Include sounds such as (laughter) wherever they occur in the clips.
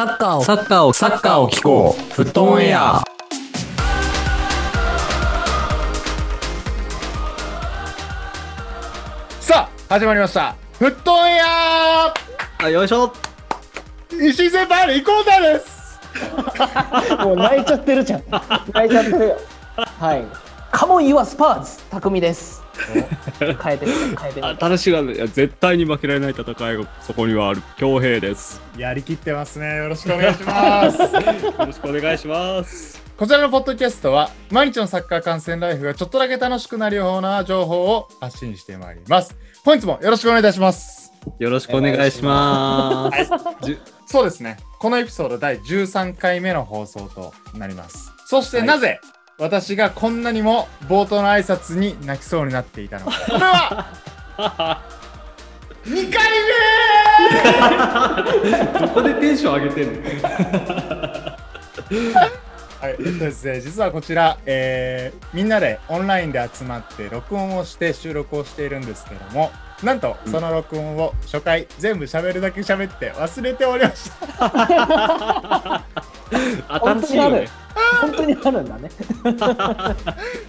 サッカーをサッカーを、サッカーを聞こう。フットオンエア。さあ始まりました。フットオンエア。あ、よいしょ。石井先輩リコーダーです。(laughs) もう泣いちゃってるじゃん。泣いちゃってるよ。はい。カモンユアスパーズ。匠です変えてみて変えてみあ、て楽しがいや絶対に負けられない戦いがそこにはある。恭平です。やりきってますね。よろしくお願いします。(laughs) よろしくお願いします。こちらのポッドキャストは毎日のサッカー観戦ライフがちょっとだけ楽しくなるような情報を発信してまいります。本日もよろしくお願いいたします。よろしくお願いします。そうですね。このエピソード第13回目の放送となります。そしてはい。なぜ、私がこんなにも冒頭の挨拶に泣きそうになっていたの。かこれは2回目。どこでテンション上げてんの？はい、えっとですね、実はこちら、えーみんなでオンラインで集まって録音をして収録をしているんですけどもなんとその録音を初回全部喋るだけ喋って忘れておりました。(laughs) 新しいよね。本当にあるんだね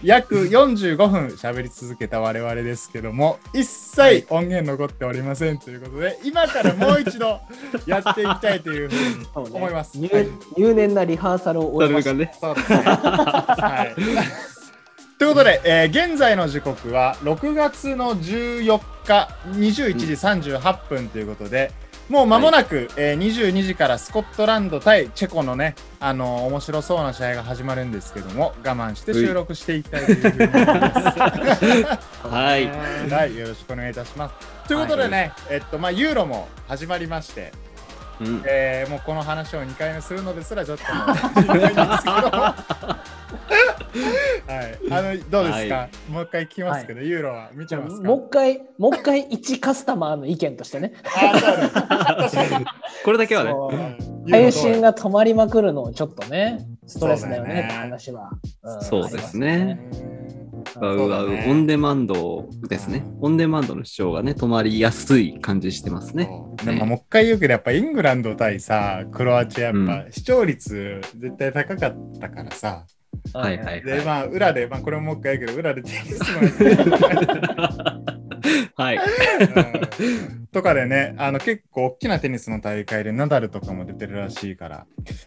約45分喋り続けた我々ですけども一切音源残っておりませんということで今からもう一度やっていきたいというふうに思います。入はい入念なリハーサルを終えましたね。そうですね。はい。ということで、えー現在の時刻は6月の14日21時38分ということで、もう間もなく、えー22時からスコットランド対チェコのね、あのー面白そうな試合が始まるんですけども、我慢して収録していきたいというふうに思います。はい。はい、よろしくお願いいたします。ということでね、えっと、まあ、ユーロも始まりまして、うん。えーもうこの話を2回目するのですらちょっと (laughs) はい、あのどうですか、はもう一回聞きますけど、ユーロは見ますか？もう一回もう一回一カスタマーの意見としてね。(laughs) これだけはね。配信が止まりまくるのちょっとねストレスだよねねって話は、ん。そうですねね。オンデマンドですね。オンデマンドの視聴がね、止まりやすい感じしてますね。でももう一回言うけどやっぱイングランド対さクロアチアやっぱ視聴率絶対高かったからさ、はいはいでまあ裏でまあこれももう一回言うけど裏でテニスも (laughs) はい。うん。とかでね、あの結構大きなテニスの大会でナダルとかも出てるらしいから、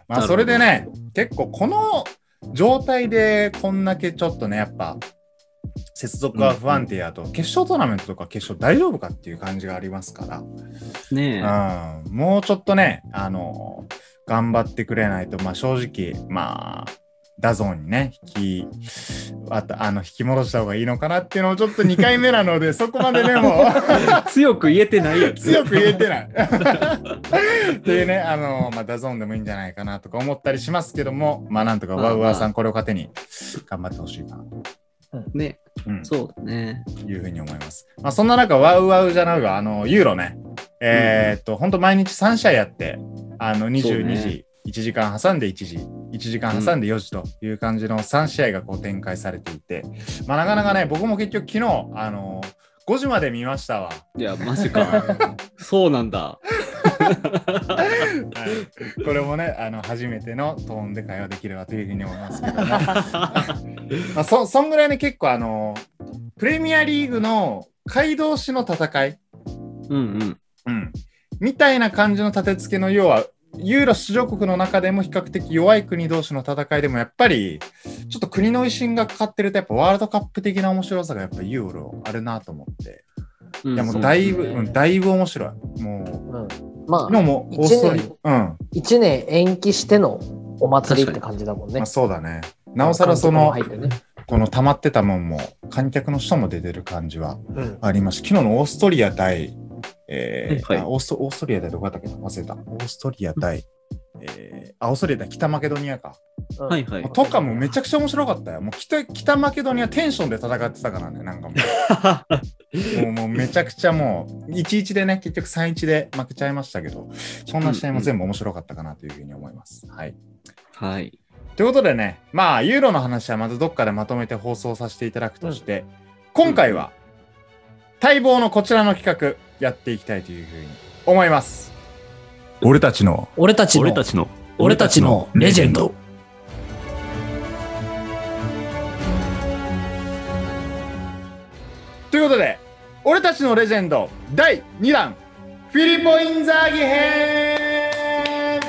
まあそれでね、結構この状態でこんだけちょっとね、やっぱ接続が不安定やと、決勝トーナメントとか決勝大丈夫かっていう感じがありますから、ねえ。うん、もうちょっとね、あの、頑張ってくれないと、まあ正直、まあ、 DAZN にね、引き、あとあの引き戻した方がいいのかなっていうのをちょっと2回目なので、(laughs) そこまでね、もう。強く言えてないやつ。強く言えてない。っていうね、あの、まあ、 DAZN でもいいんじゃないかなとか思ったりしますけども、まあ、なんとかまあ WOWOW さん、これを糧に頑張ってほしいかなね。と、うん、そうだね。いうふうに思います。まあ、そんな中、 WOWOW じゃないわ、あの、ユーロね、えーっと、本当毎日3試合やって、あの、そう22ね時、1時間挟んで1時、1時間挟んで4時という感じの3試合がこう展開されていて、まあ、なかなかね、僕も結局昨日、あの、5時まで見ましたわ。いや、マジか。(laughs) そうなんだ。はい、これもねあの初めてのトーンで会話できればというふうに思いますけども (laughs) まあそそんぐらいね結構あのプレミアリーグの街道市の戦い、うんうん。うん、みたいな感じの立て付けの要はユーロ出場国の中でも比較的弱い国同士の戦いでもやっぱりちょっと国の威信がかかってるとやっぱワールドカップ的な面白さがやっぱユーロあるなと思って。うんいやもうだいぶ、そううんだいぶ面白い。もううん、まあ昨日もオーストリ一アうん。1年延期してのお祭りって感じだもんね。まあ、そうだね。なおさらその、ね。この溜まってたもんも、観客の人も出てる感じはうん。あります。昨日のオーストリア対、えーはい。あオーストオーストリア対どこだったっけな？忘れた。オーストリア対、えーあ、オーストリア対北マケドニアか。うんはいはい。とかもめちゃくちゃ面白かったよ。もう北北マケドニアテンションで戦ってたからね、なんかもう。(laughs) もうもうめちゃくちゃもう、1-1でね、結局3-1で負けちゃいましたけど、そんな試合も全部面白かったかなというふうに思います。はい。はい。ということでね、まあ、ユーロの話はまずどっかでまとめて放送させていただくとして、今回は、待望のこちらの企画、やっていきたいというふうに思います。俺たちの。俺たちの。俺たちの。俺たちのレジェンド。ということで俺たちのレジェンド第2弾。フィリポ・インザーギ編。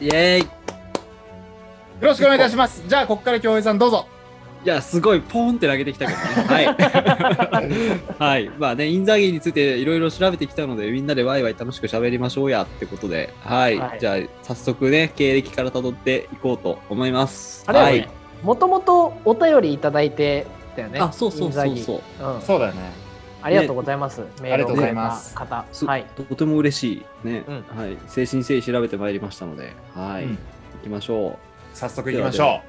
イェーイ。よろしくお願いいたします。じゃあここから京平さんどうぞいや、すごい、ポーンって投げてきたけどね。はい。(laughs) はい。まあね、インザーギーについていろいろ調べてきたので、みんなでワイワイ楽しく喋りましょうやってことで、はい。はいじゃあ、早速ね、経歴から辿っていこうと思います。あれはい。もともとお便りいただいてたよね。あ、そうそうそうそう。ギうん。そうだよねありがとうございます。メールをくれた方。すはい。とても嬉しいね、うんはい。精神誠意調べてまいりましたので、はい。うん行きましょ早速いきましょ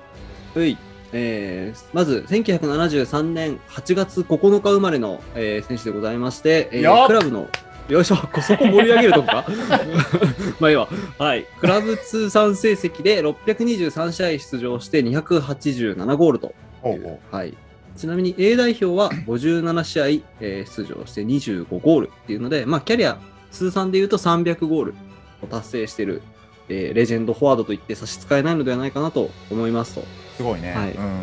う。はい。えーまず1973年8月9日生まれの、えー選手でございまして、えークラブのよいしょこそこ盛り上げるとこか？(laughs) まあいいわ。はい。クラブ通算成績で623試合出場して287ゴールとう。ほうほはい、ちなみに A 代表は57試合、えー出場して25ゴールっていうので、まあ、キャリア通算でいうと300ゴールを達成している、えーレジェンドフォワードといって差し支えないのではないかなと思いますと。うすごいね、はい。うん。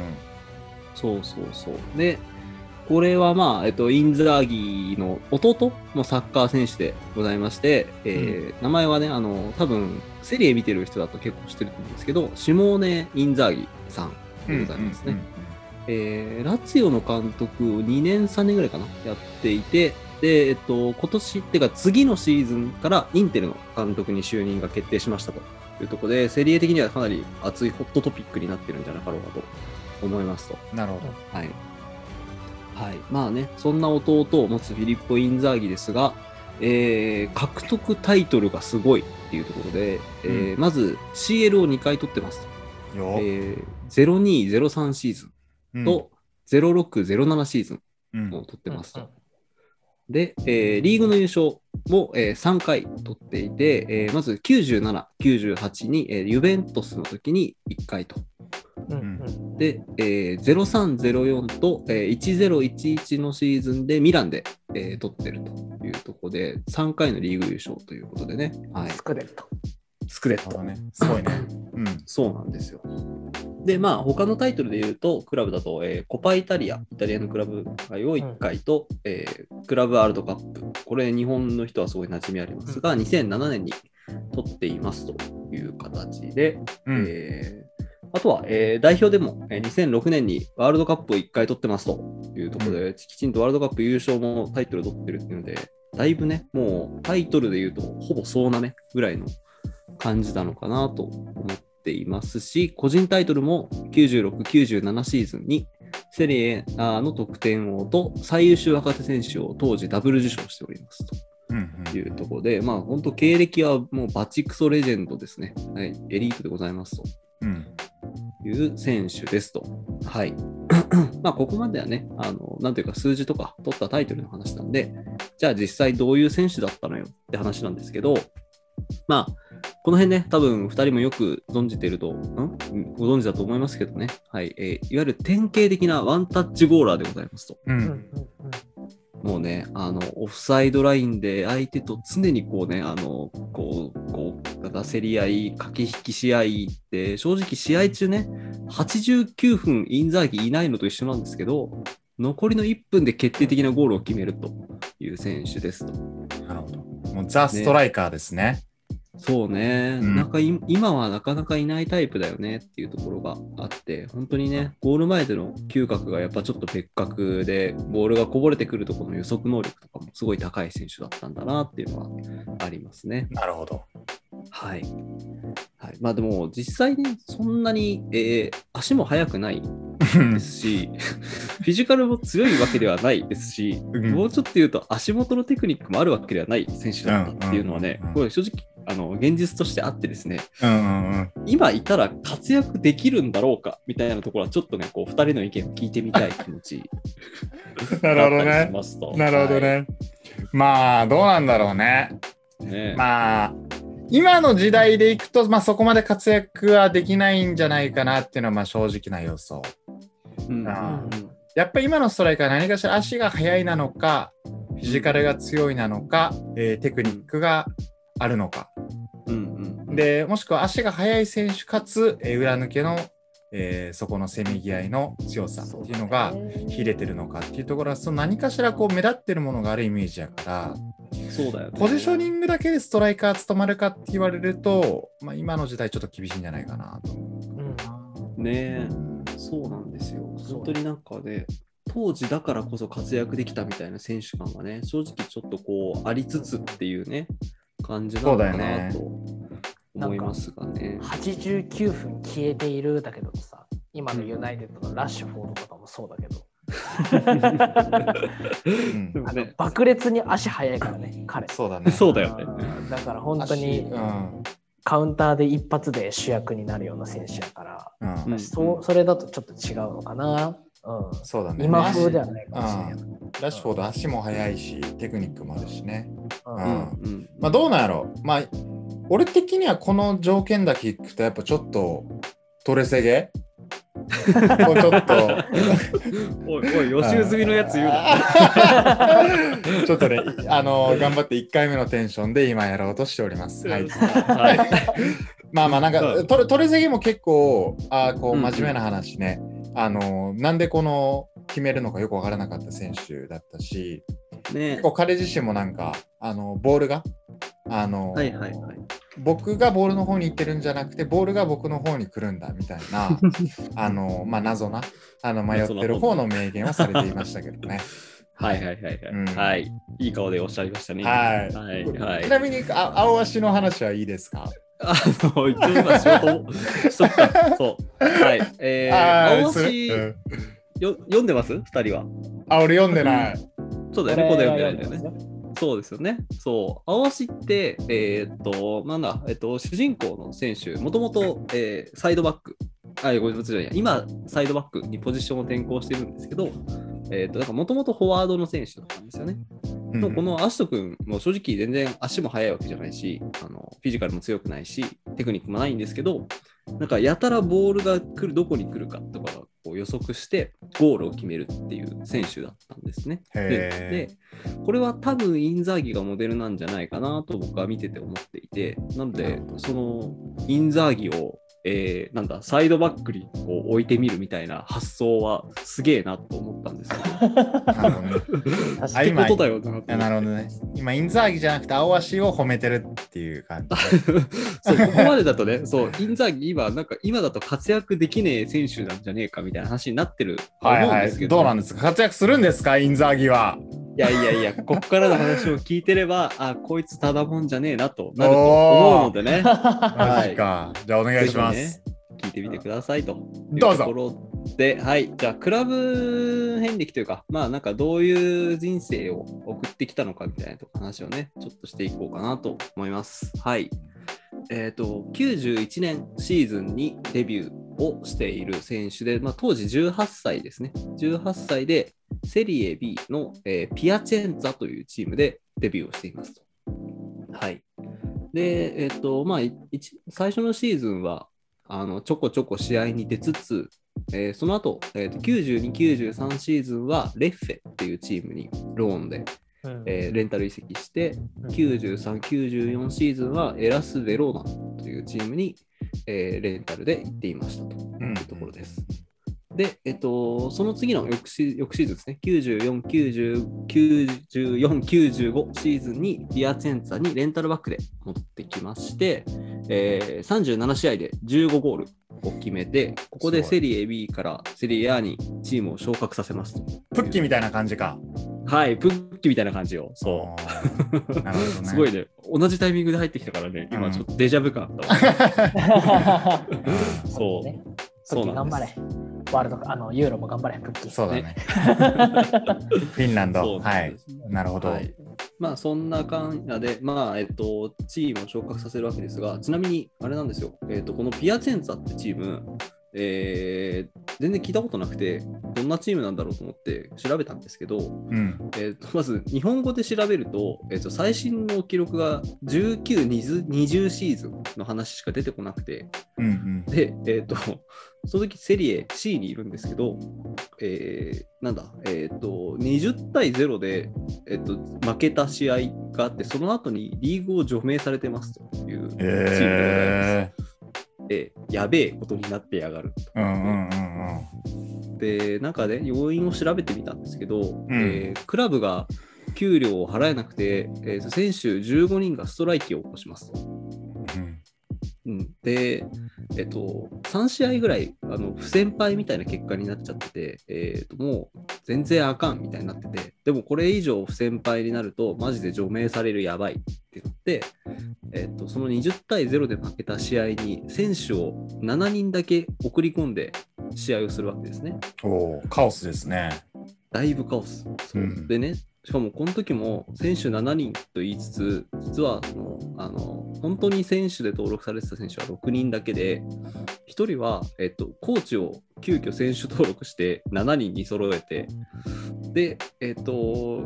そうそうそう。で、これはまあ、えっと、インザーギーの弟もサッカー選手でございまして、えー名前はね、あの、多分、セリエ見てる人だと結構知ってると思うんですけど、シモーネ・インザーギさんでございますね。えーラツィオの監督を2年、3年ぐらいかな、やっていて、で、えっと、今年、っていうか次のシーズンからインテルの監督に就任が決定しましたというところで、セリエ的にはかなり熱いホットトピックになってるんじゃなかろうかと思いますと。なるほどはい。はい。まあね、そんな弟を持つフィリッポ・インザーギですが、えー獲得タイトルがすごいっていうところで、えーまず CL を2回取ってますと。よ、えー、0203シーズンうんと、0607シーズうんンを取ってますと。うんで、えーリーグの優勝も、えー3回取っていて、えーまず97、98に、えーユベントスの時に1回と。うんうんで、えー0304と、えー1011のシーズンでミランで、えー取ってるというところで、3回のリーグ優勝ということでね。はい。スクレット。スクレット。ねすごいね (laughs) うんそうなんですよ。で、まあ、他のタイトルで言うと、クラブだと、えーコパイタリア、イタリアのクラブ会を1回と、えークラブワールドカップ、これ、日本の人はすごい馴染みありますが、2007年に取っていますという形で、うん。えーあとは、えー代表でも、えー2006年にワールドカップを1回取ってますというところで、きちんとワールドカップ優勝もタイトル取ってるっていうので、だいぶね、もうタイトルで言うと、ほぼ総なめぐらいの感じなのかなと思っていますし、個人タイトルも96、97シーズンにセリエ A の得点王と最優秀若手選手を当時ダブル受賞しておりますと。いうところで、まあ本当経歴はもうバチクソレジェンドですね。はい、エリートでございますと。うんいう選手ですと。はい。(clears throat) まあ、ここまではね、あの、なんていうか数字とか取ったタイトルの話なんで、じゃあ実際どういう選手だったのよって話なんですけど、まあ、この辺ね、多分2人もよく存じていると、ん？ご存知だと思いますけどね、はい、えーいわゆる典型的なワンタッチゴーラーでございますと。ううん。んうん。もうね、あの、オフサイドラインで相手と常にこうね、あの、こう、こう、競り合い、駆け引き試合って、正直試合中ね、89分インザーギいないのと一緒なんですけど、残りの1分で決定的なゴールを決めるという選手ですと。なるほど。もうザ・ストライカーですねそうね、うん。なんかい今はなかなかいないタイプだよねっていうところがあって、本当にね、ゴール前での嗅覚がやっぱちょっと別格で、ボールがこぼれてくるところの予測能力とかもすごい高い選手だったんだなっていうのはありますね。なるほど。はい。はい、まあでも実際ね、そんなに、えー足も速くない (laughs) ですし、フィジカルも強いわけではないですし、うん。もうちょっと言うと足元のテクニックもあるわけではない選手だったっていうのはねこれ正直、あの、現実としてあってですね、うんうんうん。今いたら活躍できるんだろうかみたいなところはちょっとね、こう、二人の意見を聞いてみたい気持ち (laughs) なるほどね。なるほどね、まあどうなんだろうね。はい。ね。まあ今の時代でいくと、まあ、そこまで活躍はできないんじゃないかなっていうのはまあ正直な予想。うんあやっぱり今のストライカーは何かしら足が速いなのか、フィジカルが強いなのか、えーテクニックがあるのか。うんうんで、もしくは足が速い選手かつ、えー裏抜けの、えーそこのせめぎ合いの強さっていうのが秀でてるのかっていうところは、その何かしらこう目立ってるものがあるイメージやから、そうだよね。ポジショニングだけでストライカー務まるかって言われると、まあ、今の時代ちょっと厳しいんじゃないかなと思うんねえう。そうなんですよ。本当になんかね、当時だからこそ活躍できたみたいな選手感はね、正直ちょっとこう、ありつつっていうね、感じなのかそうだよねなと思いますがね。89分消えているだけどさ、今のユナイテッドのラッシュフォードとかもそうだけど、爆裂に足速いからね、彼。そうだね。そうだよね。うんだから本当に足うんカウンターで一発で主役になるような選手やから、うん。うん。そうそれだとちょっと違うのかな。うん、そうだね。今風ではないかもしれない。うん。ラッシュフォード足も速いし、テクニックもあるしね。うん。まあどうなんやろ。まあ、俺的にはこの条件だけ聞くと、やっぱちょっとトレセゲこうちょっと。おいおい、予習済みのやつ言うな。(laughs) ちょっとね、あの頑張って1回目のテンションで今やろうとしております。はい。はい。まあまあなんか、うんトレトレセゲも結構、あーこううん真面目な話ね、あのなんでこの決めるのかよくわからなかった選手だったし、ね結構彼自身もなんか、あのボールが、あのはいはいはい。僕がボールの方に行ってるんじゃなくて、ボールが僕の方に来るんだみたいな、(laughs) あのまあ謎な、あの迷ってる方の名言をされていましたけどね。(laughs) はいはいはいはい。うんはい。いい顔でおっしゃいましたね。はいはいはいちなみにあ青足の話はいいですか？あの、一応今仕事をしとくか。そう。はい。えー、青足、うんよ読んでます？二人は。あ、俺読んでない。そうだよね。で読んでないんだよね。ね。そうですよね。そう。青足って、えーっと、なんだ、えっと、主人公の選手、もともと、えーサイドバック、あ、ごめんなさい、今、サイドバックにポジションを転向してるんですけど、えーっと、なんかもともとフォワードの選手だったんですよね。うんこのアシト君も正直全然足も速いわけじゃないし、あのフィジカルも強くないし、テクニックもないんですけど、なんかやたらボールが来る、どこに来るかとかを予測して、ゴールを決めるっていう選手だったんですね。で、これは多分インザーギがモデルなんじゃないかなと僕は見てて思っていて、なので、そのインザーギを、えーなんだ、サイドバックにこう置いてみるみたいな発想はすげえなと思ったんですよ。ーなるほどね。あ今ってことだよなるほどね。今、インザーギじゃなくて青足を褒めてるっていう感じ。(laughs) そう、ここまでだとね、そう、インザーギ今、なんか今だと活躍できねえ選手なんじゃねえかみたいな話になってるとはいはい。思うんですけど、どうなんですか？活躍するんですか？インザーギは。いやいやいや、こっからの話を聞いてれば、あ、こいつただもんじゃねえなとなると思うのでね、(laughs) マジか。じゃあお願いしまぜす。聞いてみてくださいとどうぞで、はい、じゃあ、クラブ遍歴というか、まあ、なんかどういう人生を送ってきたのかみたいな話をね、ちょっとしていこうかなと思います。はい。えっ、と、91年シーズンにデビューをしている選手で、まあ、当時18歳ですね。18歳でセリエ B の、えーピアチェンザというチームでデビューをしていますと。はい。で、えっ、と、まあ、最初のシーズンは、あのちょこちょこ試合に出つつ、えーその後、えーと92、93シーズンはレッフェっていうチームにローンで、うんえーレンタル移籍して、93、94シーズンはエラス・ベローナというチームに、えーレンタルで行っていましたというところです。で、えっと、その次の翌シ翌シーズンですね、94、90 94、95シーズンにピアチェンツァにレンタルバックで戻ってきまして、えー37試合で15ゴールを決めて、ここでセリエ B からセリエ A にチームを昇格させますと。プッキーみたいな感じか。はい、プッキみたいな感じよ。そう。う。なるほどね。(laughs) すごいね。同じタイミングで入ってきたからね、今うんちょっとデジャブ感あったわ。そ (laughs) (laughs) そうね。そうなん頑張れです。。ワールドあのユーロも頑張れ、プッキー。そうだね。(laughs) フィンランそド。はいなるほど。はい、まあそんな感じで、まあえっと、チームを昇格させるわけですが、ちなみにあれなんですよ、えっと、このピアチェンツァってチーム、えー全然聞いたことなくて、どんなチームなんだろうと思って調べたんですけど、うん。えっとまず日本語で調べると、えっと最新の記録が19、20 20シーズンの話しか出てこなくて、うんうん。で、えっとその時セリエ C にいるんですけど、えーなんだ、えっ、と、20対0で、えっ、と、負けた試合があって、その後にリーグを除名されてますというチームでございます。ええーやべえことになってやがる。ー、うんうんうんで、なんかね、要因を調べてみたんですけど、んえークラブが給料を払えなくて、えー選手15人がストライキを起こしますと。うん。うん、で、えっと、3試合ぐらいあの不先輩みたいな結果になっちゃってて、えっと、もう全然あかんみたいになってて、でもこれ以上不先輩になると、マジで除名されるやばいってなって、えっと、その20対0で負けた試合に選手を7人だけ送り込んで試合をするわけですね。おーカオスですね。だいぶカオス。そううんでね、しかもこの時も選手7人と言いつつ、実はそのあの本当に選手で登録されてた選手は6人だけで、1人は、えっと、コーチを急遽選手登録して7人に揃えて、で、えっと、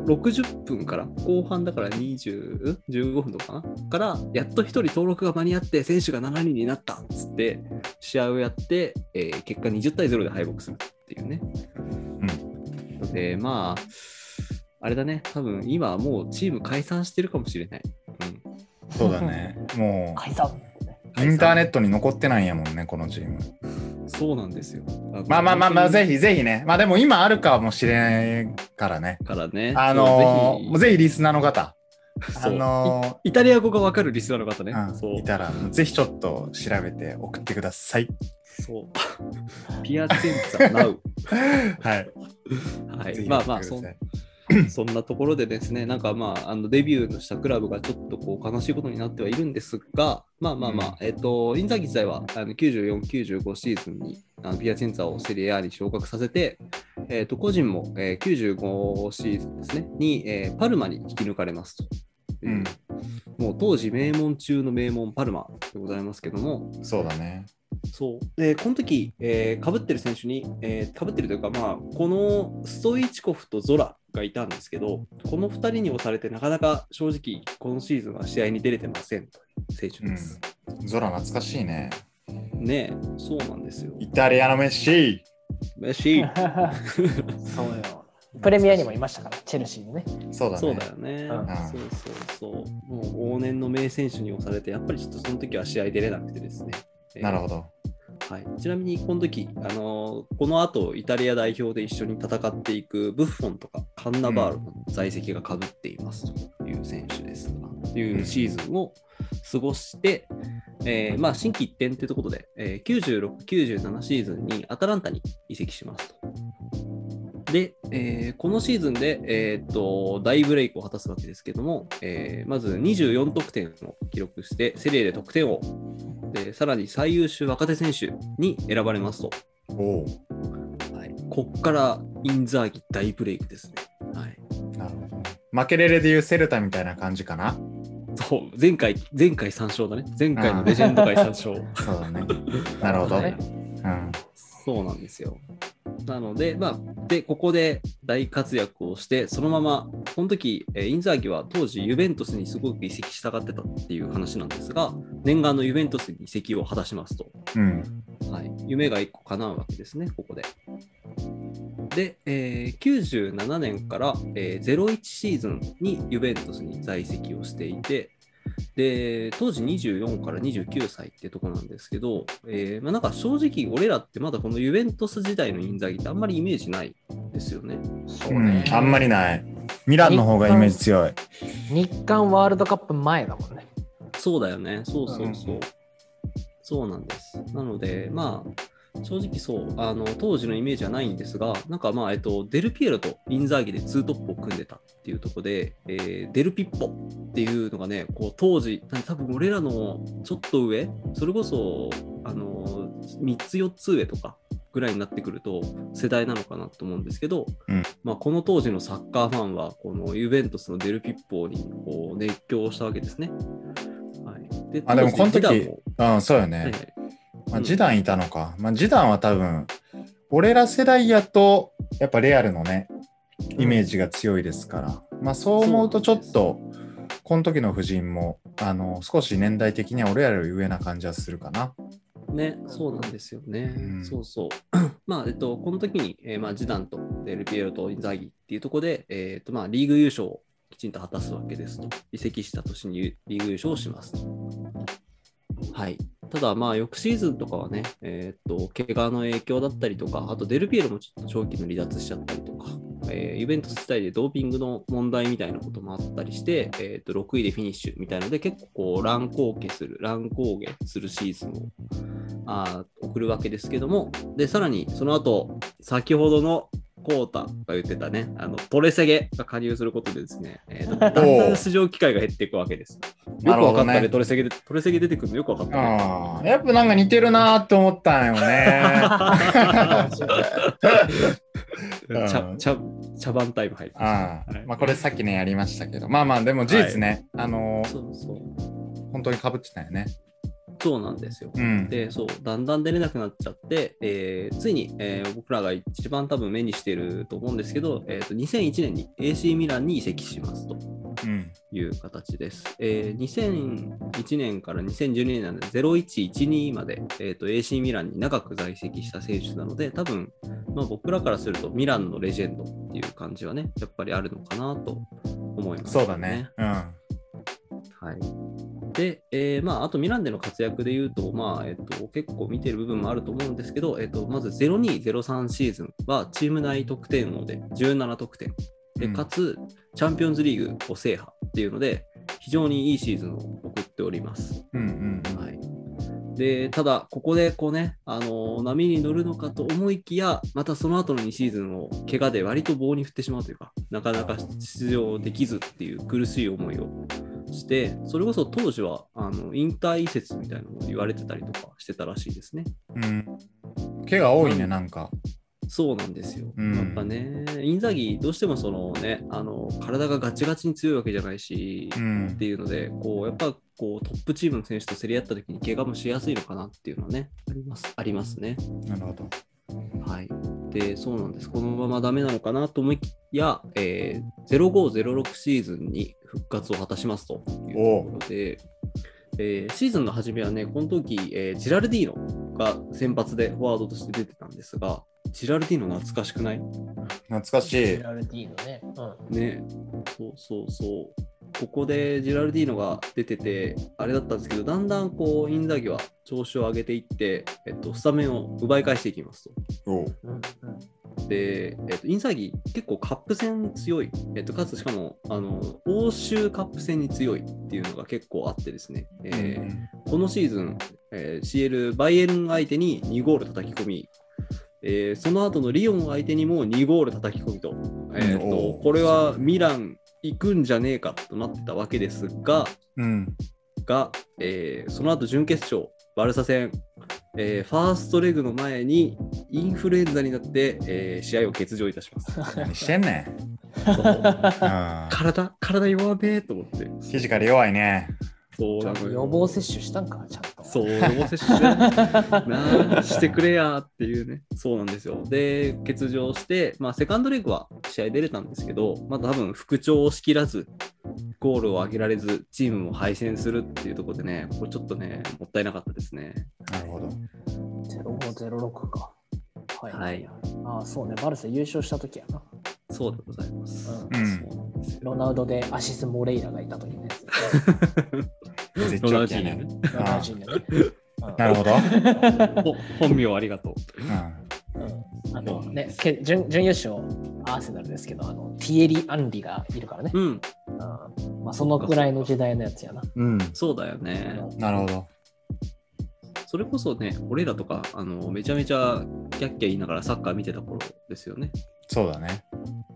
60分から、後半だから20、ん15分とかかな？から、やっと1人登録が間に合って、選手が7人になったっつって、試合をやって、えー結果20対0で敗北するっていうね。ので、まあ、あれだね、多分今はもうチーム解散してるかもしれない。うん、そうだね。も解散。う、インターネットに残ってないんやもんね、このチーム。そうなんですよ。まあまあまあまあ、ぜひ。ひぜひね。まあでも今あるかもしれないからね。からね。あのー、ぜぜひリスナーの方、ひ、あのイイタリア語がわかるリスナーの方ね。ううんいたら、ぜひちょっと調べて送ってください。そう。(laughs) ピアチェンツァ、ナ (laughs) ウ。はい。はい。まあまあ、そん (clears throat) そんなところでですね、なんかまあ、あのデビューのしたクラブがちょっとこう悲しいことになってはいるんですが、まあまあまあ、えっ、と、インザギ自体はあの94、95シーズンにあのピアチェンツァをセリエ A に昇格させて、えっ、と、個人も、えー95シーズンですね、に、えーパルマに引き抜かれますと。うんもう当時名門中の名門パルマでございますけども、そうだね。そう。で、この時、えー、かぶってる選手に、えー、かぶってるというか、まあ、このストイチコフとゾラがいたんですけど、この2人に押されて、なかなか正直、このシーズンは試合に出れてませんという選手です。ゾラ懐かしいね。ねえ、そうなんですよ。イタリアのメッシメッシ (laughs) そうよ。プレミアにもいましたから、チェルシーにね。そうだね。そうだよね。うんそうそうそう。もう往年の名選手に押されて、やっぱりちょっとその時は試合出れなくてですね。えーなるほど。はい、ちなみにこの時、あのーこの後イタリア代表で一緒に戦っていくブッフォンとかカンナバールの在籍がかぶっています。という選手ですが、というシーズンを過ごして、えーまあ、新規一転ということで、えー96、97シーズンにアタランタに移籍しますと。で、えーこのシーズンで、えーっと大ブレイクを果たすわけですけども、えーまず24得点を記録して、セリエで得点王で、さらに最優秀若手選手に選ばれますと。おお。はい、こっからインザーギ大ブレイクですね。はい、なるほどね。負けれれでいうセルタみたいな感じかな。そう前回、前回3勝だね。前回のレジェンド回3勝。(laughs) そうだね。なるほど。はいうん。そうなんですよ。なので、まあ、で、ここで大活躍をして、そのまま、この時、えーインザーギは当時ユベントスにすごく移籍したがってたっていう話なんですが、念願のユベントスに移籍を果たしますと。うん。はい、夢が一個叶うわけですね、ここで。で、えー97年から、えー01シーズンにユベントスに在籍をしていて、で当時24から29歳ってとこなんですけど、えーまあ、なんか正直、俺らってまだこのユベントス時代のインザギってあんまりイメージないですよね。そううんね。あんまりない。ミランの方がイメージ強い。日韓ワールドカップ前だもんね。そうだよね。そうそうそう。うんそうなんです。なので、まあ、正直そう、あの当時のイメージはないんですが、なんかまあ、えっと、デルピエロとインザーギでツートップを組んでたっていうところで、えーデルピッポっていうのがね、こう当時、多分俺らのちょっと上、それこそ、あの、3つ4つ上とかぐらいになってくると世代なのかなと思うんですけど、うんまあ、この当時のサッカーファンは、このユベントスのデルピッポにこう熱狂したわけですね。はい、であでもこの時当時ジダンもうん、そうよはいね。はいまあ、うんジダンいたのか。まあ、ジダンは多分、俺ら世代やと、やっぱレアルのね、イメージが強いですから。まあ、そう思うとちょっと、この時の夫人も、あの、少し年代的には俺らより上な感じはするかな。ね、そうなんですよね。うんそうそう。(coughs) まあ、えっと、この時に、えーまあ、ジダンとデルピエロとインザーギっていうところで、えっと、まあ、リーグ優勝をきちんと果たすわけですと。移籍した年にリーグ優勝をしますと。はい。ただ、まあ、翌シーズンとかはね、えっと、怪我の影響だったりとか、あとデルピエロもちょっと長期の離脱しちゃったりとか、えーイベント自体でドーピングの問題みたいなこともあったりして、えっと6位でフィニッシュみたいので、結構乱高下する、乱高下するシーズンをあ送るわけですけども、で、さらにその後、先ほどのコータが言ってたね、あのトレセゲが加入することでですね、えーとだんだん出場機会が減っていくわけです。よくわかったね、ねトレセゲで、トレセゲ出てくるのよくわかったね。やっぱなんか似てるなーって思ったんよね。(laughs) うん茶茶茶番タイム入ってああはいまあこれさっきねやりましたけど、まあまあでも事実ね、あのーそうそう。本当にかぶってたよね。そうなんですよ。うん。で、そう、だんだん出れなくなっちゃって、えーついに、えー僕らが一番多分目にしていると思うんですけど、えーと2001年に AC ミランに移籍しますとうん。いう形です。えー2001年から2012年なので、0112まで、えーと AC ミランに長く在籍した選手なので、多分、まあ、僕らからするとミランのレジェンドっていう感じはね、やっぱりあるのかなと思います、そうだね。うん。はい。で、えーまあ、あとミランでの活躍で言うと、まあえっと、結構見てる部分もあると思うんですけど、えっと、まず0203シーズンはチーム内得点王で17得点。で、うんかつ、チャンピオンズリーグを制覇っていうので、非常にいいシーズンを送っております。うんうんはい。で、ただ、ここでこうね、あのー波に乗るのかと思いきや、またその後の2シーズンを怪我で割と棒に振ってしまうというか、なかなか出場できずっていう苦しい思いをして、それこそ当時はあの引退説みたいなのを言われてたりとかしてたらしいですね。うん。うん。毛が多いね、なんか。そうなんですよ。うんやっぱね、インザギどうしてもそのね、あの体がガチガチに強いわけじゃないし、うんって。いうので、こうやっぱこうトップチームの選手と競り合った時に怪我もしやすいのかなっていうのはね、ありますありますね。なるほど。はい。で、そうなんです。このままダメなのかなと思いきや、えー、0506シーズンに復活を果たしますというところで、えーシーズンの初めはね、この時、えージラルディーノが先発でフォワードとして出てたんですが、ジラルディーノ懐かしくない？懐かしいジ。ラルディーノね。うんね、そうそうそう。ここでジラルディーノが出てて、あれだったんですけど、だんだんこう、インザギは調子を上げていって、えっと、スタメンを奪い返していきますと。で、えっと、インサギ結構カップ戦強い、えっと、かつしかもあの欧州カップ戦に強いっていうのが結構あってですね、えーこのシーズン、えー CL バイエルン相手に2ゴール叩き込み、えーその後のリオン相手にも2ゴール叩き込みと、えーとーこれはミラン行くんじゃねえかとなってたわけですが、うん。が、えーその後準決勝、バルサ戦、えーファーストレグの前にインフルエンザになって、えー試合を欠場いたします。何 (laughs) してんねん。体、体弱めえと思って。フィジカル弱いね。そう予防接種したんか、ちゃんと。そう、予防接種なあしてくれやっていうね。(laughs) そうなんですよ。で、欠場して、まあ、セカンドレグは試合出れたんですけど、まあ、多分復調をしきらず、ゴールを挙げられず、チームも敗戦するっていうところでね、これちょっとね、もったいなかったですね。なるほど。0506か。はい。はいああ、そうね。バルセ優勝した時やな。そうでございます。うんそうなん。ロナウドでアシス・モレイラがいた時のやつ。(laughs) 絶ロナウ頂期やね。ジーニョね。ロナウジーニョね。うんなるほど。ほ本名ありがとう。あのね、け準準優勝、アーセナルですけど、あのティエリ・アンリがいるからね。うん、うんまあ、そのくらいの時代のやつやな。うん。そうだよね。なるほど。それこそね、俺らとか、あの、めちゃめちゃキャッキャ言いながらサッカー見てた頃ですよね。そうだね。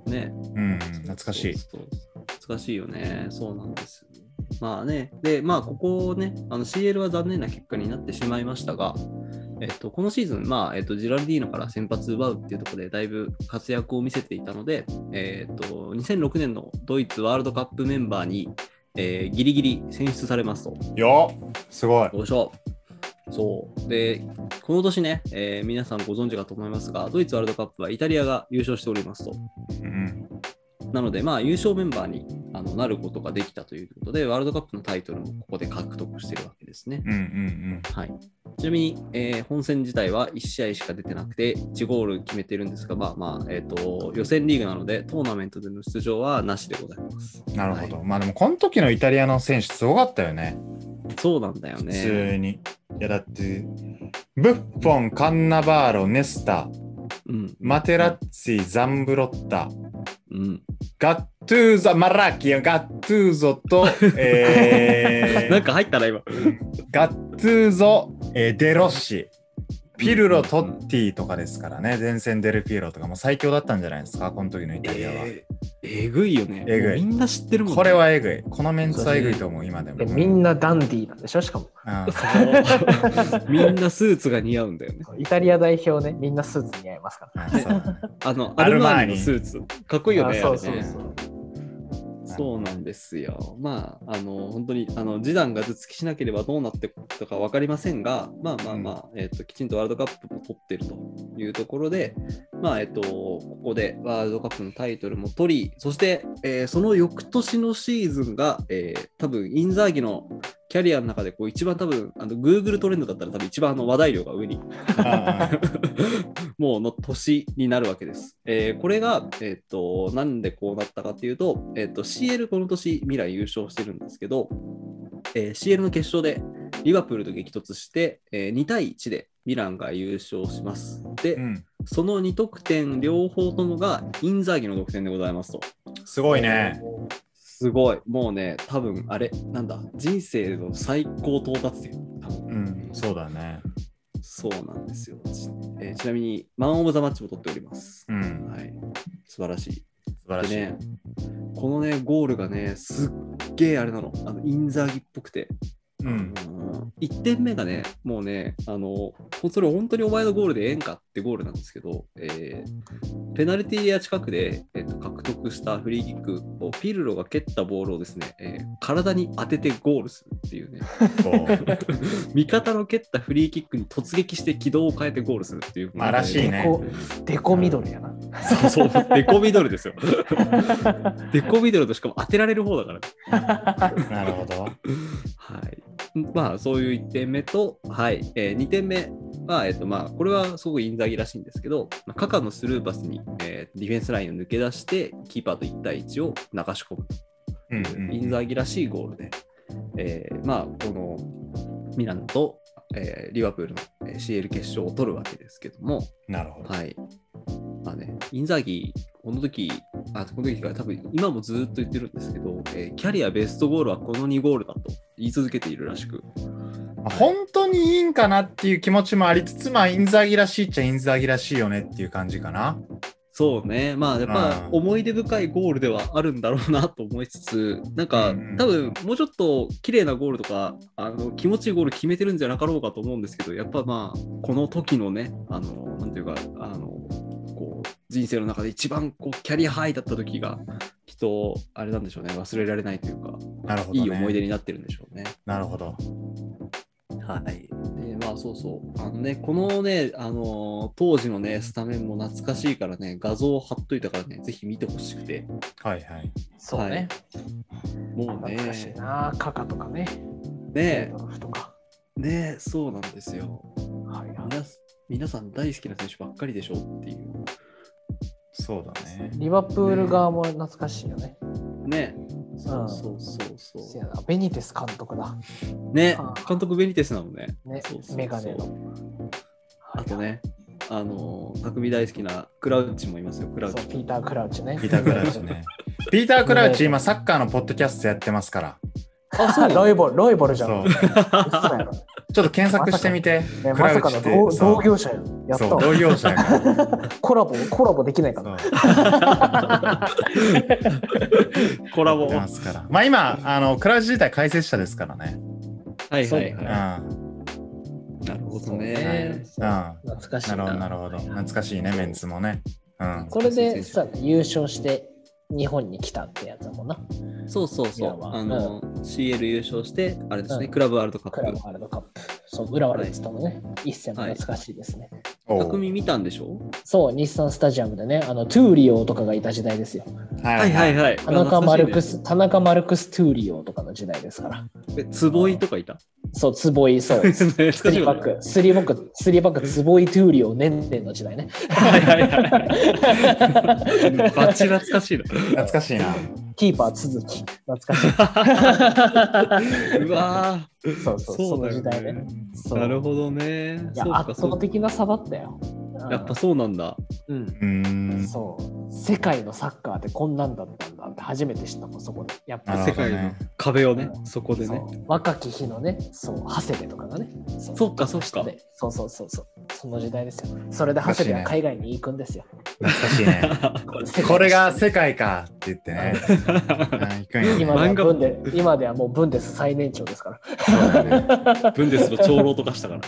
ね。うん。懐かしい。そうそう懐かしいよね。そうなんです。まあね、で、まあ、ここね、あの CL は残念な結果になってしまいましたが、えっと、このシーズン、まあ、えっと、ジラルディーノから先発奪うっていうところで、だいぶ活躍を見せていたので、えっと、2006年のドイツワールドカップメンバーに、えーギリギリ選出されますと。よっすごい。よいしょ。そう。で、この年ね、えー皆さんご存知かと思いますが、ドイツワールドカップはイタリアが優勝しておりますと。うん。なので、まあ、優勝メンバーにあのなることができたということで、ワールドカップのタイトルもここで獲得してるわけですね。うんうんはい。ちなみに、えー本戦自体は1試合しか出てなくて、1ゴール決めてるんですが、まあまあ、えっ、と、予選リーグなので、トーナメントでの出場はなしでございます。なるほど。はまあでも、この時のイタリアの選手すごかったよね。いそうなんだよ普ね。通に。いや、だって、ブッフォン、カンナバーロ、ネスタ、うん。マテラッツィ、ザンブロッタ、うん。ガットゥーゾ、マラッキア、ガットゥーゾと、えー (laughs) なんか入ったな、今。ガットゥーゾ、えーデロッシ、ピルロ、トッティとかですからね、前線デルピエロとかも最強だったんじゃないですか、この時のイタリアは。えーえぐいよね。えぐいみんな知ってるもんね。これはえぐい。このメンツはえぐいと思う、今でも。でみんなダンディーなんでしょしかも。(laughs) みんなスーツが似合うんだよね。イタリア代表ね、みんなスーツ似合いますから。あの、アアルマーニニのスーツ。かっこいいよね。あそうそうそう。そうなんですよ。まあ、あの、本当に、あの、示談が頭突きしなければどうなっていくとか分かりませんが、まあまあまあ、えっ、と、きちんとワールドカップも取ってるというところで、まあ、えっ、と、ここでワールドカップのタイトルも取り、そして、えーその翌年のシーズンが、えー多分、インザーギのキャリアの中でこう一番多分、あの Google トレンドだったら多分一番あの話題量が上に (laughs) もうの年になるわけです。えーこれが、えっとなんでこうなったかっていうと、えっと CL この年ミラン優勝してるんですけど、えー CL の決勝でリバプールと激突して、えー2対1でミランが優勝します。で、うんその2得点両方ともがインザーギの得点でございますと。すごいね。すごい。もうね、多分あれ、なんだ、人生の最高到達点。多分うん、そうだね。そうなんですよ、ちえーちなみに、マン・オブ・ザ・マッチも取っております。うん、はい。素晴らしい。素晴らしい。でね、このね、ゴールがね、すっげえあれなの。あのインザーギっぽくて。うん、1点目がね、もうね、あの、それ本当にお前のゴールでええんかってゴールなんですけど、えーペナルティーエリア近くで、えっと獲得したフリーキックをピルロが蹴ったボールをですね、えー体に当ててゴールするっていうね、(laughs) 味方の蹴ったフリーキックに突撃して軌道を変えてゴールするっていう。まあらしいねデコ、デコミドルやな。そうそう、デコミドルですよ。(laughs) デコミドルとしかも当てられる方だからね。(laughs) なるほど。はい。まあ、そういう1点目と、はい、えー2点目は、えっ、と、まあ、これはすごくインザギらしいんですけど、まあ、カカのスルーパスに、えーディフェンスラインを抜け出して、キーパーと1対1を流し込むうんインザギらしいゴールで、えーまあ、このミランと、えーリバプールのえー CL 決勝を取るわけですけども、なるほど。はい。まあね、インザーギこの時、あ、この時か。ら多分今もずっと言ってるんですけど、えーキャリアベストゴールはこの2ゴールだと言い続けているらしく。まあ本当にいいんかなっていう気持ちもありつつ、まあ、インザギらしいっちゃインザギらしいよねっていう感じかな。そうね、まあやっぱうん。思い出深いゴールではあるんだろうなと思いつつ、なんかうん。多分もうちょっと綺麗なゴールとか、あの気持ちいいゴール決めてるんじゃなかろうかと思うんですけど、やっぱまあ、この時のね、あの、なんていうか、あの、人生の中で一番こうキャリアハイだった時が、きっと、あれなんでしょうね、忘れられないというか、なるほど、ね。いい思い出になってるんでしょうね。なるほど。はい。で、まあそうそう。あのね、このね、あのー当時のね、スタメンも懐かしいからね、画像を貼っといたからね、ぜひ見てほしくて。はいはい。そうね。もう懐かしいね、な。カカとかね。ねドルフとか。え、ねえ、そうなんですよ。はいはい。皆皆さん大好きな選手ばっかりでしょっていう。そうだね。リバプール側も懐かしいよね。ねそうそうそうせそやなベニテス監督だ。う。ね監督ベニテスなのね。ねそうそうそうメガネの。あとね、あのー、匠大好きなクラウチもいますよ、クラウそう、チ。ピーター・クラウチね。ピーター・クラウチね。(laughs) ピーター・クラウチ、今、サッカーのポッドキャストやってますから。あ、そうなのロイボル、ロイボルじゃ。んちょっと検索してみて。まさかの同業者やん。やっ同業者。コラボ、コラボできないかそうな。(laughs) コラボ。ますから。まあ今、あの、クラウチ自体解説者ですからね。いはいそううん。は。ないなるほどね。懐かしいるほど、なな。るほど。懐かしいね、メンツもね。うん。それでさ、優勝して日本に来たってやつだもんな。そうそうそうあの、CL 優勝して、あれですね、うんクラブワールドカクラブッワールドカップ。そう、浦和レッズとのね、一戦も懐かしいですね。おうプ。匠見たんでしょ？そう、日産スタジアムでね、あの、トゥーリオとかがいた時代ですよ。はいはい。はい。田中マルクス。ス、田中マルクス・トゥーリオとかの時代ですから。え、坪井とかいた？そう、坪井、そう。(laughs) スリーバック、スリーバック、スリーバック、坪井トゥーリオ、ネネの時代ね。はいはいはい。バッチ懐かしいな。懐かしいな。キーパー、続き。懐かしい。うわそうそう、その時代ね。なるほどね。いや圧倒的な差だったよ。うんやっぱそうなんだ。うん。そう。世界のサッカーってこんなんだったんだって初めて知ったもん、そこで。やっぱ世界の壁をね、そこでね。若き日のね、そう、長谷部とかがね。そそっかそっかでそうそうそうそう。その時代ですよ。それで長谷部は海外に行くんですよ。懐かしいね。(laughs) これが世界かって言ってね。(laughs) 今ではもうブンデス最年長ですかそうだね (laughs) ブンデスの長老とかしたから。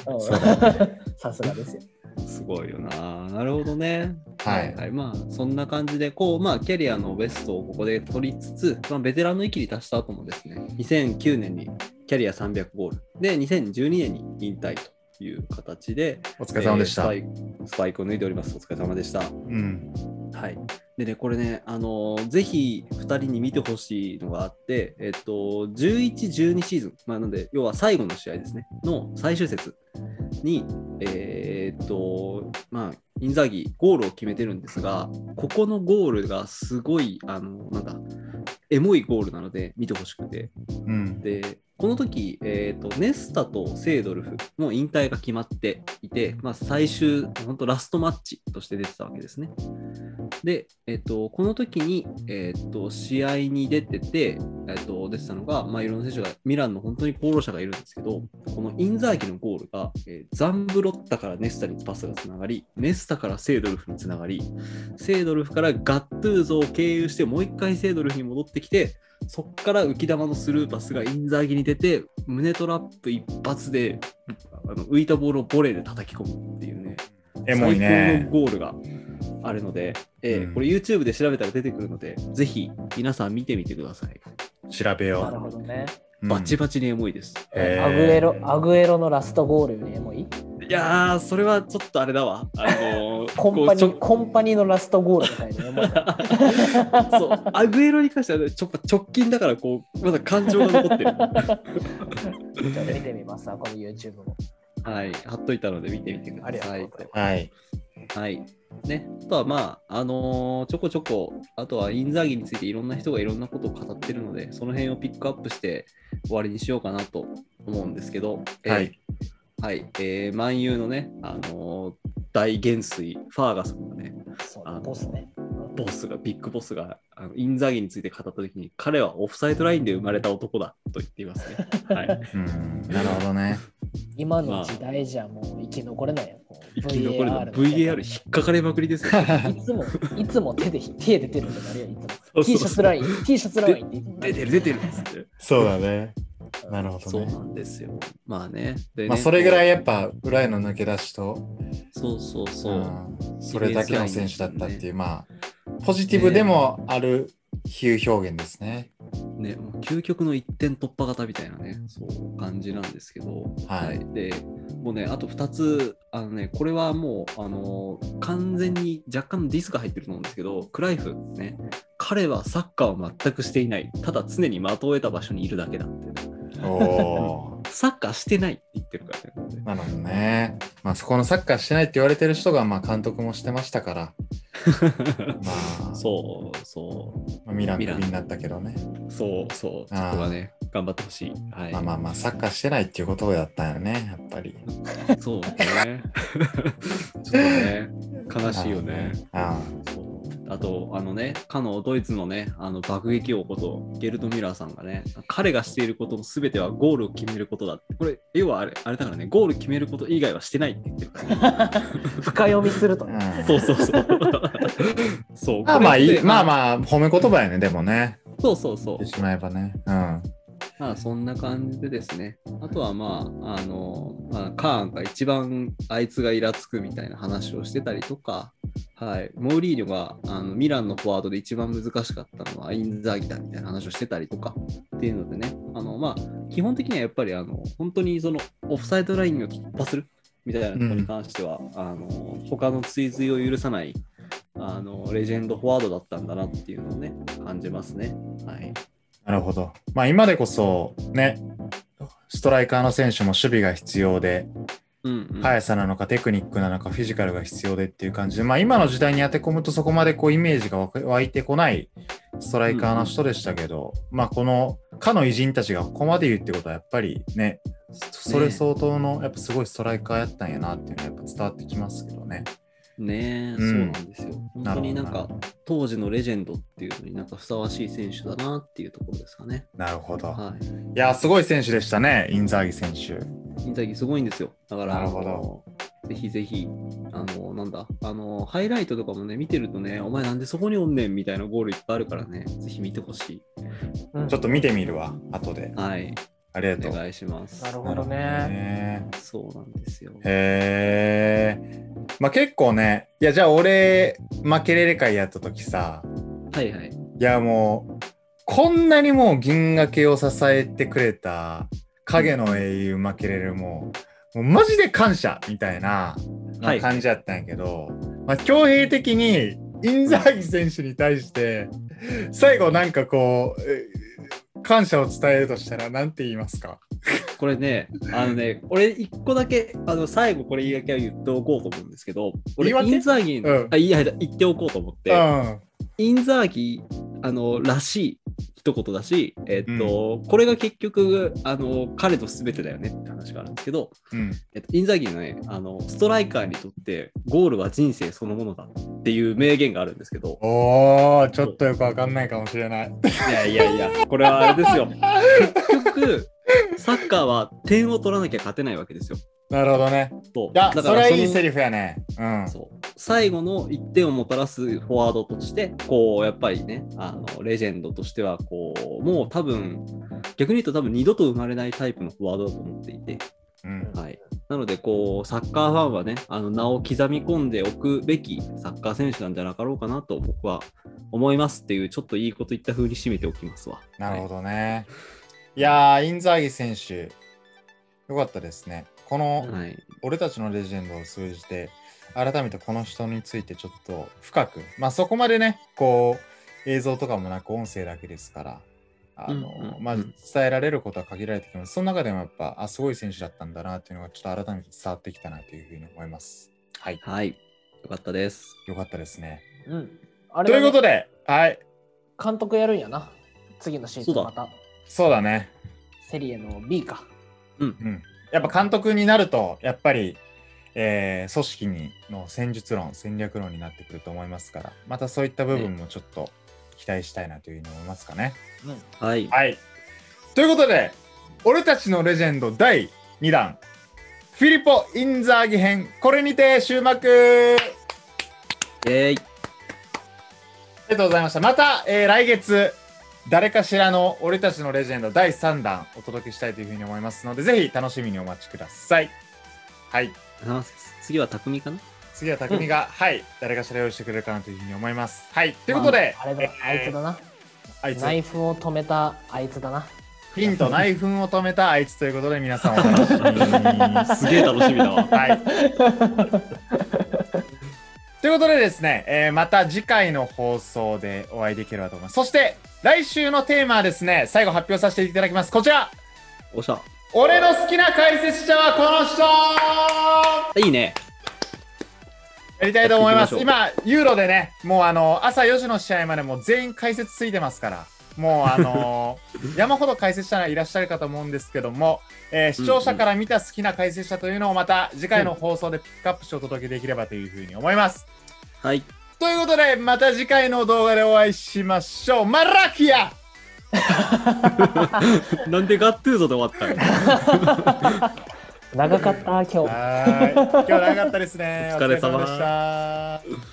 さすがですよ。すごいよな。なるほどね。はいまあ、そんな感じで、こう、まあ、キャリアのベストをここで取りつつ、まあ、ベテランの域に達した後もですね、2009年にキャリア300ゴール。で、2012年に引退という形で、お疲れ様でした。えースパイスパイクを脱いでおります。お疲れ様でした。うん。はい。でね、これね、あのーぜひ2人に見てほしいのがあって、えっと、11、12シーズン、まあ、なので、要は最後の試合ですね、の最終節に、えーっと、まあ、インザーギゴールを決めてるんですが、ここのゴールがすごい、あの、なんだ、エモいゴールなので見てほしくて、うん。で、この時、えーとネスタとセードルフの引退が決まっていて、まあ、最終、本当ラストマッチとして出てたわけですね。で、えー、とこの時に、えー、と試合に出てて、えー、と出てたのが、まあ、いろんな選手が、ミランの本当に功労者がいるんですけど、このインザーギのゴールが、えーザンブロッタからネスタにパスがつながり、ネスタからセードルフにつながり、セードルフからガットゥーゾを経由して、もう一回セードルフに戻ってきて、そこから浮き球のスルーパスがインザーギに出て、胸トラップ一発であの浮いたボールをボレーで叩き込むっていうね、エモい最ね高。のゴールがあるので、えーうんこれ YouTube で調べたら出てくるので、ぜひ皆さん見てみてください。調べよなるほどね。う。バチババチにエモいです。へーアグエロ、アグエロのラストゴールよりエモい？いやー、それはちょっとあれだわ。あのー (laughs) コンパニー、コンパニーのラストゴールみたいなエモいな。(laughs) そう、アグエロに関しては、ね、ちょっと直近だから、こう、まだ感情が残ってる。ちょっと見てみますわ、この YouTube も。はい、貼っといたので見てみてください。はい。はい。ね、あとはまあ、あのーちょこちょこ、あとはインザーギについていろんな人がいろんなことを語ってるので、その辺をピックアップして終わりにしようかなと思うんですけど、えーはい。はい、えー、万有のね、あのー大元帥、ファーガソンがね、そうあのボスね。ボスが、ビッグボスが、あのインザーギについて語ったときに、彼はオフサイドラインで生まれた男だと言っていますね。(laughs) はい。うん。なるほどね。今の時代じゃもう生き残れないよ。生き残るの VAR VAR 引っかかれまくりですよ。いつも、いつも手で、手出てるってなるよ、いつも。そう T シャツライン、T シャツラインって出てる出てるっつって。そうだね。なるほどね。そうなんですよ。まあね。でねまあ、それぐらいこやっぱ裏への抜け出しと、うそうそうそう。うんそれだけの選手だったっていう、まあ、ポジティブでもある比喩表現ですね。ね、もう究極の一点突破型みたいなね、そう感じなんですけど、はいで、もうね、あと2つ、あのね、これはもう、あの完全に若干のディスが入ってると思うんですけど、クライフ、ね、彼はサッカーを全くしていない、ただ常に的を得た場所にいるだけだって、おお (laughs) サッカーしてないって言ってるからね。ー。なるほどね。まあ、そこのサッカーしてないって言われてる人が、まあ、監督もしてましたから、まあ、そうそう。まあミランクビになったけどね。そうそう、そこはね、頑張ってほしい。はい。まあまあまあ、サッカーしてないっていうことだったんよね、やっぱり。そうね。(laughs) ちょっとね、悲しいよね。あそうあと、あのね、かのドイツのね、あの爆撃王こと、ゲルト・ミラーさんがね、彼がしていることの全てはゴールを決めることだって。これ、要はあれあれだからね、ゴール決めること以外はしてないって言ってるから、ね。(laughs) 深読みするとそうそうそう。(laughs) そう。まあまあいい、まああ。まあ、褒め言葉やね、でもね。そうそうそう言って。しまえばね。うん。まあそんな感じでですね。あとはまあ、あの、まあ、カーンが一番あいつがイラつくみたいな話をしてたりとか、はい、モーリーニョがあのミランのフォワードで一番難しかったのはインザーギだみたいな話をしてたりとかっていうのでね、あのまあ、基本的にはやっぱりあの本当にそのオフサイドラインを突破するみたいなことに関しては、あの他の追随を許さないあのレジェンドフォワードだったんだなっていうのをね、感じますね。はい。なるほど。まあ今でこそね、ストライカーの選手も守備が必要で、うんうん速さなのかテクニックなのかフィジカルが必要でっていう感じで、まあ、今の時代に当て込むとそこまでこうイメージが湧いてこないストライカーの人でしたけど、まあこのかの偉人たちがここまで言うってことはやっぱりねそれ相当のやっぱすごいストライカーやったんやなっていうのはやっぱ伝わってきますけどね。ねえ、うんそうなんですよ。本当になんか当時のレジェンドっていうのになんかふさわしい選手だなっていうところですかね。なるほど。はいやすごい選手でしたねインザーギ選手。い。インタビューすごいんですよ。だから、なるほどぜひぜひ、あの、なんだ、あの、ハイライトとかもね、見てるとね、お前なんでそこにおんねんみたいなゴールいっぱいあるからね、ぜひ見てほしうんちょっと見てみるわ後でい。。はい。ありがとう。お願いします。なるほどね。ねそうなんですよ。へえ。まあ結構ね、いやじゃあ俺、負けれれ会やった時さ、はいはい。いやもう、こんなにもう銀河系を支えてくれた影の英雄負けれるもう、もうマジで感謝みたいな、感じやったんやけど、まあ強兵的にインザーギ選手に対して、最後なんかこう、え感謝を伝えるとしたら何て言いますか？これね、あのね、俺一個だけ、あの、最後これ言い訳は言っておこうと思うんですけど、俺、インザーギーの、うん。あ、いや、言っておこうと思って、うん。インザーギー、あの、らしい一言だし、えっと、これが結局、あの、彼の全てだよねって話があるんですけど、うん。えっと、インザーギーのね、あの、ストライカーにとって、ゴールは人生そのものだっていう名言があるんですけど、おー、ちょっとよくわかんないかもしれない。いやいやいや、これはあれですよ。結局、サッカーは点を取らなきゃ勝てないわけですよ。なるほどね。そういや、だそれはいいのセリフやね。うん。そう最後の1点をもたらすフォワードとして、こう、やっぱりね、あのレジェンドとしては、こう、もう多分、逆に言うと多分二度と生まれないタイプのフォワードだと思っていて、うん。はい。なので、こう、サッカーファンはね、あの名を刻み込んでおくべきサッカー選手なんじゃなかろうかなと僕は思いますっていう、ちょっといいこと言った風に締めておきますわ。なるほど。どね。いやー、インザーギ選手、よかったですね。この、はい。俺たちのレジェンドを通じて、改めてこの人についてちょっと深く、まあそこまでね、こう、映像とかもなく音声だけですから、あの、うんうんうんまあ伝えられることは限られてきます。その中でもやっぱ、あ、すごい選手だったんだなっていうのがちょっと改めて伝わってきたなというふうに思います。はい。はい。よかったです。よかったですね。うん。あということで、はい。監督やるんやな。次のシーズンまた。そうだね。セリエの B か。うん、やっぱ監督になると、やっぱり、えー組織にの戦術論、戦略論になってくると思いますから、またそういった部分もちょっと期待したいなというふうに思いますかね。うん。はい。はい。ということで、俺たちのレジェンド第2弾、フィリポ・インザーギ編、これにて終幕えーい。ありがとうございました。また、えー来月、誰かしらの俺たちのレジェンド第3弾お届けしたいというふうに思いますので、ぜひ楽しみにお待ちください。はい。あ次は匠かな？次は匠が、はい、誰かしら用意してくれるかなというふうに思います。はい。ということで、まあ、あれだ、あいつだな。あいつ、ナイフを止めたあいつだな。ピンとナイフを止めたあいつということで、皆さんお楽しみに。(laughs) すげえ楽しみだわ。はい。ということでですね、えーまた次回の放送でお会いできればと思います。そして、来週のテーマはですね、最後発表させていただきます。こちらおっしゃ。俺の好きな解説者はこの人いいね。やりたいと思います。今、ユーロでね、もうあの、朝4時の試合までもう全員解説ついてますから、もうあの (laughs) 山ほど解説者がいらっしゃるかと思うんですけども、えー視聴者から見た好きな解説者というのをまた次回の放送でピックアップしてお届けできればというふうに思います。はい。ということで、また次回の動画でお会いしましょう。マラキア (laughs) なんでガットゥーゾで終わったの (laughs) 長かった、今日。今日は長かったですね。(laughs) お疲れ様お疲れ様でした。